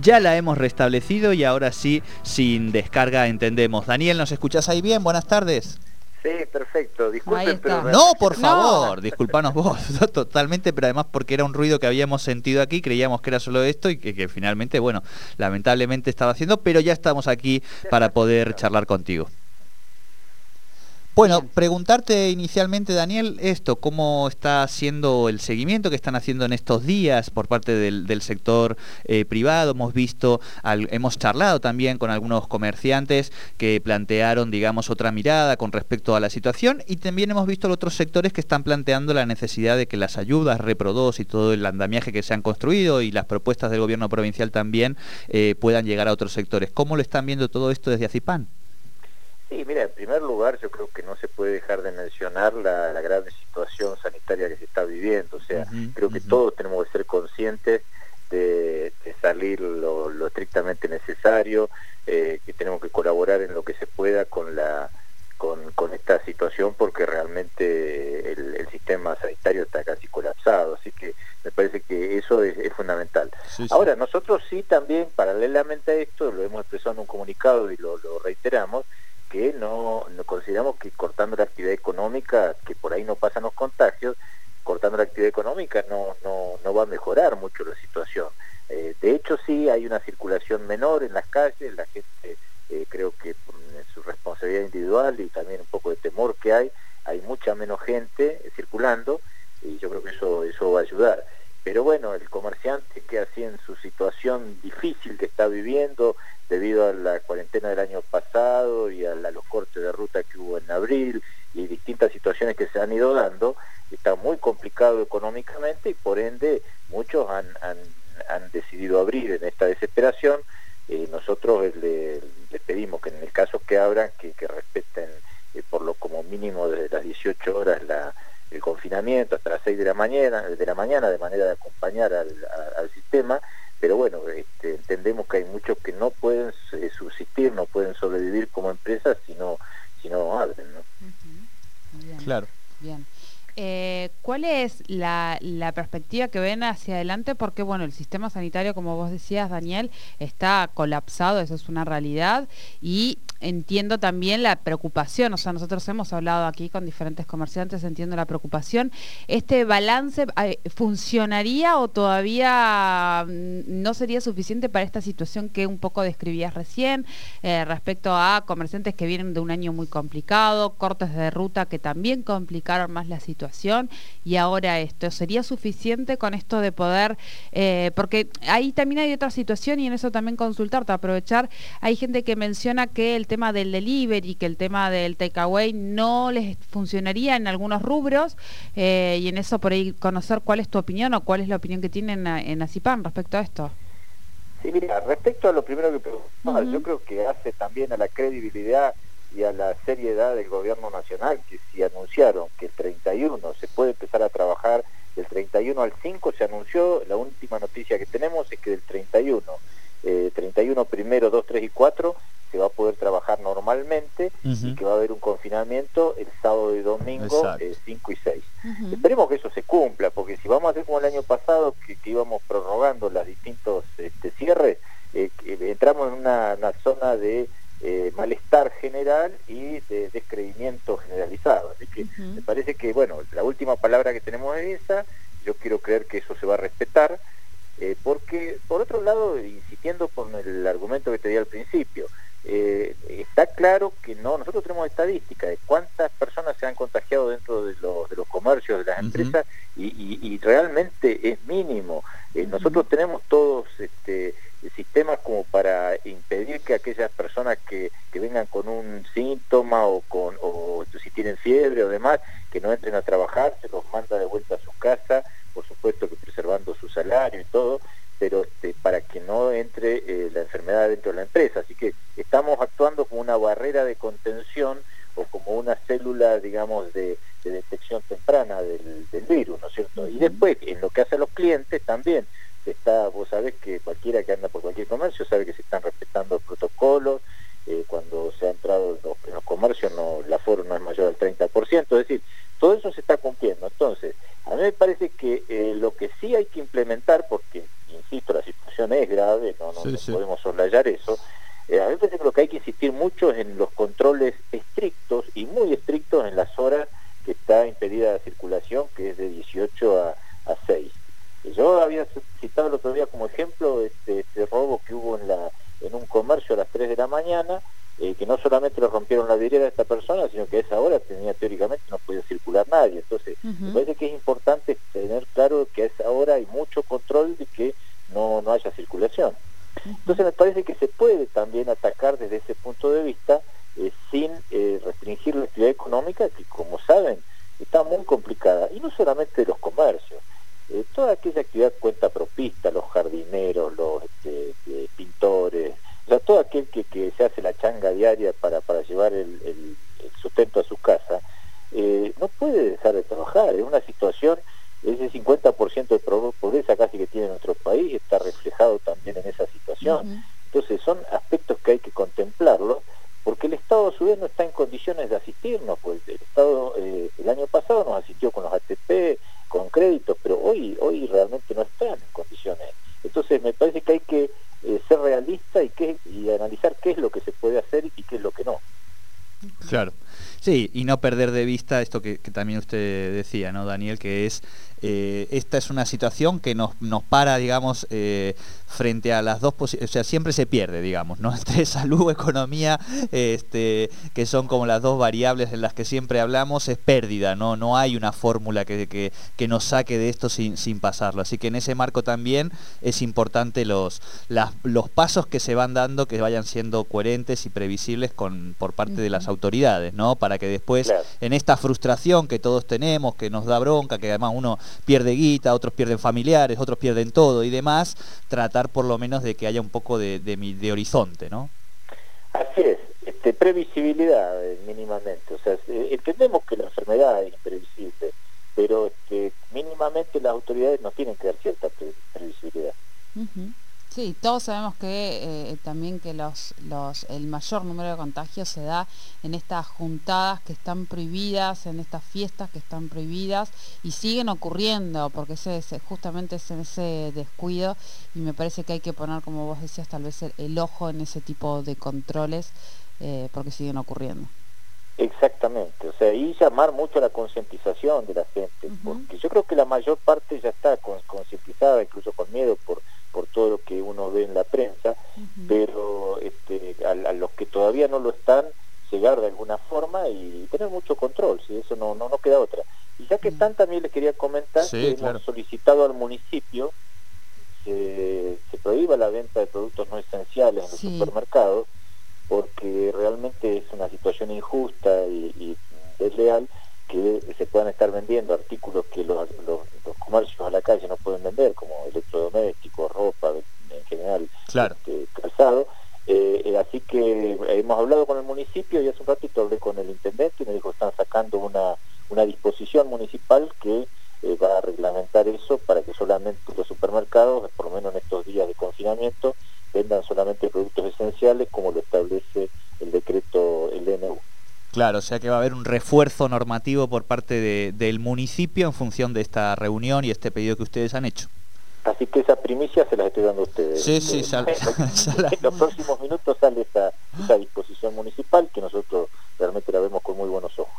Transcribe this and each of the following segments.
Ya la hemos restablecido y ahora sí, sin descarga entendemos. Daniel, ¿nos escuchás ahí bien? Buenas tardes. Sí, perfecto. Disculpen, pero... No, por favor, disculpanos vos, totalmente, pero además porque era un ruido que habíamos sentido aquí, creíamos que era solo esto y que, que finalmente, bueno, lamentablemente estaba haciendo, pero ya estamos aquí para poder charlar contigo. Bueno, preguntarte inicialmente, Daniel, esto, cómo está haciendo el seguimiento que están haciendo en estos días por parte del, sector eh, privado. Hemos visto, hemos charlado también con algunos comerciantes que plantearon, digamos, otra mirada con respecto a la situación y también hemos visto otros sectores que están planteando la necesidad de que las ayudas, Repro y todo el andamiaje que se han construido y las propuestas del gobierno provincial también eh, puedan llegar a otros sectores. ¿Cómo lo están viendo todo esto desde Acipán? Sí, mira, en primer lugar yo creo que no se puede dejar de mencionar la, la grave situación sanitaria que se está viviendo, o sea, creo que todos tenemos que ser conscientes de, salir lo, estrictamente necesario, eh, que tenemos que colaborar en lo que se pueda con la con, con esta situación porque realmente el, sistema sanitario está casi colapsado, así que me parece que eso es, fundamental. Ahora, nosotros sí también, paralelamente a esto, lo hemos expresado en un comunicado y lo, lo reiteramos, que no, consideramos que cortando la actividad económica, que por ahí no pasan los contagios, cortando la actividad económica no, no, no va a mejorar mucho la situación. Eh, de hecho, sí hay una circulación menor en las calles, la gente eh, creo que por su responsabilidad individual y también un poco de temor que hay, hay mucha menos gente circulando y yo creo que eso, eso va a ayudar. Pero bueno, el comerciante que así en su situación difícil que está viviendo, debido a la cuarentena del año pasado y a, los cortes de ruta que hubo en abril y distintas situaciones que se han ido dando, está muy complicado económicamente y por ende muchos han, decidido abrir en esta desesperación. Eh, nosotros le, pedimos que en el caso que abran, que, respeten eh, por lo como mínimo desde las 18 horas el confinamiento hasta las 6 de la mañana, de la mañana de manera de acompañar al sistema pero bueno, este, entendemos que hay muchos que no pueden eh, subsistir, no pueden sobrevivir como empresas si no, si no abren. ¿no? Claro. Bien. Eh, ¿Cuál es la, perspectiva que ven hacia adelante? Porque, bueno, el sistema sanitario, como vos decías, Daniel, está colapsado, eso es una realidad, y entiendo también la preocupación, o sea, nosotros hemos hablado aquí con diferentes comerciantes, entiendo la preocupación. ¿Este balance eh, funcionaría o todavía mm, no sería suficiente para esta situación que un poco describías recién eh, respecto a comerciantes que vienen de un año muy complicado, cortes de ruta que también complicaron más la situación y ahora esto? ¿Sería suficiente con esto de poder, eh, porque ahí también hay otra situación y en eso también consultarte, aprovechar, hay gente que menciona que el tema del delivery, que el tema del takeaway no les funcionaría en algunos rubros eh, y en eso por ahí conocer cuál es tu opinión o cuál es la opinión que tienen en ACIPAN respecto a esto. Sí, mira, respecto a lo primero que preguntaba, yo creo que hace también a la credibilidad y a la seriedad del gobierno nacional, que si anunciaron que el 31 se puede empezar a trabajar del 31 al 5, se anunció, la última noticia que tenemos es que del 31, eh, 31 primero, 2, 3 y 4 se va a poder trabajar normalmente y que va a haber un confinamiento el sábado y domingo 5 eh, y 6. Esperemos que eso se cumpla, porque si vamos a hacer como el año pasado, que, íbamos prorrogando los distintos este, cierres, eh, entramos en una, zona de eh, malestar general y de descreimiento generalizado. Así que me parece que, bueno, la última palabra que tenemos es esa, yo quiero creer que eso se va a respetar, porque, por otro lado, insistiendo con el argumento que te di al principio, eh, está claro que no, nosotros tenemos estadística de cuántas personas se han contagiado dentro de los, de los comercios, de las empresas, y, realmente es mínimo. Eh, nosotros tenemos todos este, sistemas como para impedir que aquellas personas que, que vengan con un síntoma o, con, o si tienen fiebre o demás, que no entren a trabajar, se los manda de vuelta a su casa, por supuesto que preservando su salario y todo, pero este, para que no entre eh, la enfermedad dentro de la empresa. Así que estamos actuando como una barrera de contención o como una célula, digamos, de, detección temprana del, virus, ¿no es cierto? Y después, en lo que hace a los clientes también, está, vos sabés que cualquiera que anda por cualquier comercio sabe que se están respetando los protocolos, eh, cuando se ha entrado en los, comercios no, el aforo no es mayor del 30%, es decir, todo eso se está cumpliendo. Entonces, a mí me parece que eh, lo que sí hay que implementar, porque insisto, la situación es grave, no, no, podemos soslayar eso. Eh, a mí me parece que lo que hay que insistir mucho es en los controles estrictos y muy estrictos en las horas que está impedida la circulación, que es de 18 a, a 6. Yo había citado el otro día como ejemplo este, este robo que hubo en, la, en un comercio a las 3 de la mañana, eh, que no solamente le rompieron la vidriera a esta persona, sino que a esa hora tenía teóricamente no podía circular nadie. Entonces, me parece que es importante tener claro que a esa hora hay mucho control de que no, no haya circulación. Entonces me parece que se puede también atacar desde ese punto de vista eh, sin eh, restringir la actividad económica, que como saben está muy complicada, y no solamente de los comercios, toda aquella actividad cuenta propista, los jardineros, los este, pintores, sea, todo aquel que, se hace la changa diaria para, para llevar el, sustento a su casa, eh, no puede dejar de trabajar. Es una situación, ese 50% de pobreza casi que tiene nuestro país está reflejado también en esa situación. Entonces son aspectos que hay que contemplarlo, porque el Estado a su vez no está en condiciones de asistirnos, pues el Estado eh, el año pasado nos asistió con los ATP, con créditos, pero hoy, hoy realmente no están en condiciones. Entonces me parece que hay que ser realista y, y analizar qué es lo que se puede hacer y qué es lo que no. Claro. Sí, y no perder de vista esto que, también usted decía, ¿no, Daniel? Que es, eh, esta es una situación que nos, nos para, digamos, eh, frente a las dos posibilidades, o sea, siempre se pierde, digamos, ¿no? Entre salud, economía, este, que son como las dos variables en las que siempre hablamos, es pérdida, ¿no? No hay una fórmula que, que, que nos saque de esto sin, sin, pasarlo. Así que en ese marco también es importante los, las, los pasos que se van dando, que vayan siendo coherentes y previsibles con, por parte de las autoridades, ¿no? Para que después, en esta frustración que todos tenemos, que nos da bronca, que además uno pierde guita, otros pierden familiares, otros pierden todo y demás, tratar por lo menos de que haya un poco de, de, horizonte, ¿no? Así es, este, previsibilidad eh, mínimamente, o sea, entendemos que la enfermedad es imprevisible, pero este, mínimamente las autoridades nos tienen que dar cierta previsibilidad. Sí, todos sabemos que eh, también que los, los, el mayor número de contagios se da en estas juntadas que están prohibidas, en estas fiestas que están prohibidas y siguen ocurriendo porque ese, justamente es ese descuido y me parece que hay que poner, como vos decías, tal vez el, ojo en ese tipo de controles eh, porque siguen ocurriendo. Exactamente, o sea, y llamar mucho a la concientización de la gente, porque yo creo que la mayor parte ya está concientizada, incluso con miedo por por todo lo que uno ve en la prensa, pero este, a, los que todavía no lo están, llegar de alguna forma y tener mucho control, si eso no, no, no queda otra. Y ya que están, también les quería comentar que hemos solicitado al municipio se, se prohíba la venta de productos no esenciales en los supermercados, porque realmente es una situación injusta y, y desleal que se puedan estar vendiendo artículos que los, los, comercios a la calle no pueden vender, como electrodomésticos, ropa en general, este, calzado. Eh, eh, así que hemos hablado con el municipio y hace un ratito hablé con el intendente y me dijo que están sacando una, una disposición municipal que eh, va a reglamentar eso para que solamente los supermercados, por lo menos en estos días de confinamiento, vendan solamente productos esenciales como lo establece el decreto, el DNU. Claro, o sea que va a haber un refuerzo normativo por parte del municipio en función de esta reunión y este pedido que ustedes han hecho. Así que esa primicia se las estoy dando a ustedes. Sí, sí, sale. en los próximos minutos sale esa, esa disposición municipal que nosotros realmente la vemos con muy buenos ojos.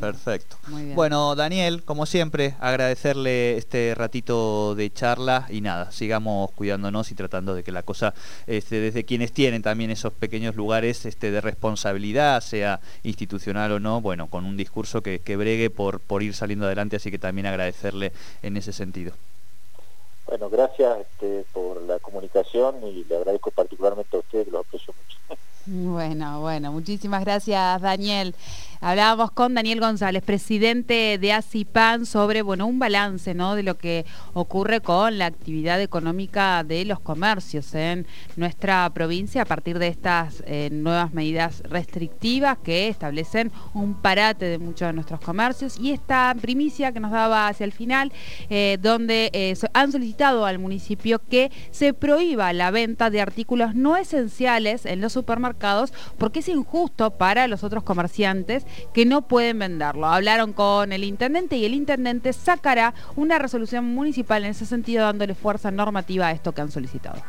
Perfecto. Bueno, Daniel, como siempre, agradecerle este ratito de charla y nada, sigamos cuidándonos y tratando de que la cosa, este, desde quienes tienen también esos pequeños lugares este, de responsabilidad, sea institucional o no, bueno, con un discurso que, que bregue por, por ir saliendo adelante, así que también agradecerle en ese sentido. Bueno, gracias este, por la comunicación y le agradezco particularmente a usted, que lo aprecio mucho. Bueno, bueno, muchísimas gracias Daniel. Hablábamos con Daniel González, presidente de ACIPAN, sobre bueno, un balance ¿no? de lo que ocurre con la actividad económica de los comercios en nuestra provincia a partir de estas eh, nuevas medidas restrictivas que establecen un parate de muchos de nuestros comercios y esta primicia que nos daba hacia el final, eh, donde eh, han solicitado al municipio que se prohíba la venta de artículos no esenciales en los supermercados porque es injusto para los otros comerciantes que no pueden venderlo. Hablaron con el intendente y el intendente sacará una resolución municipal en ese sentido dándole fuerza normativa a esto que han solicitado.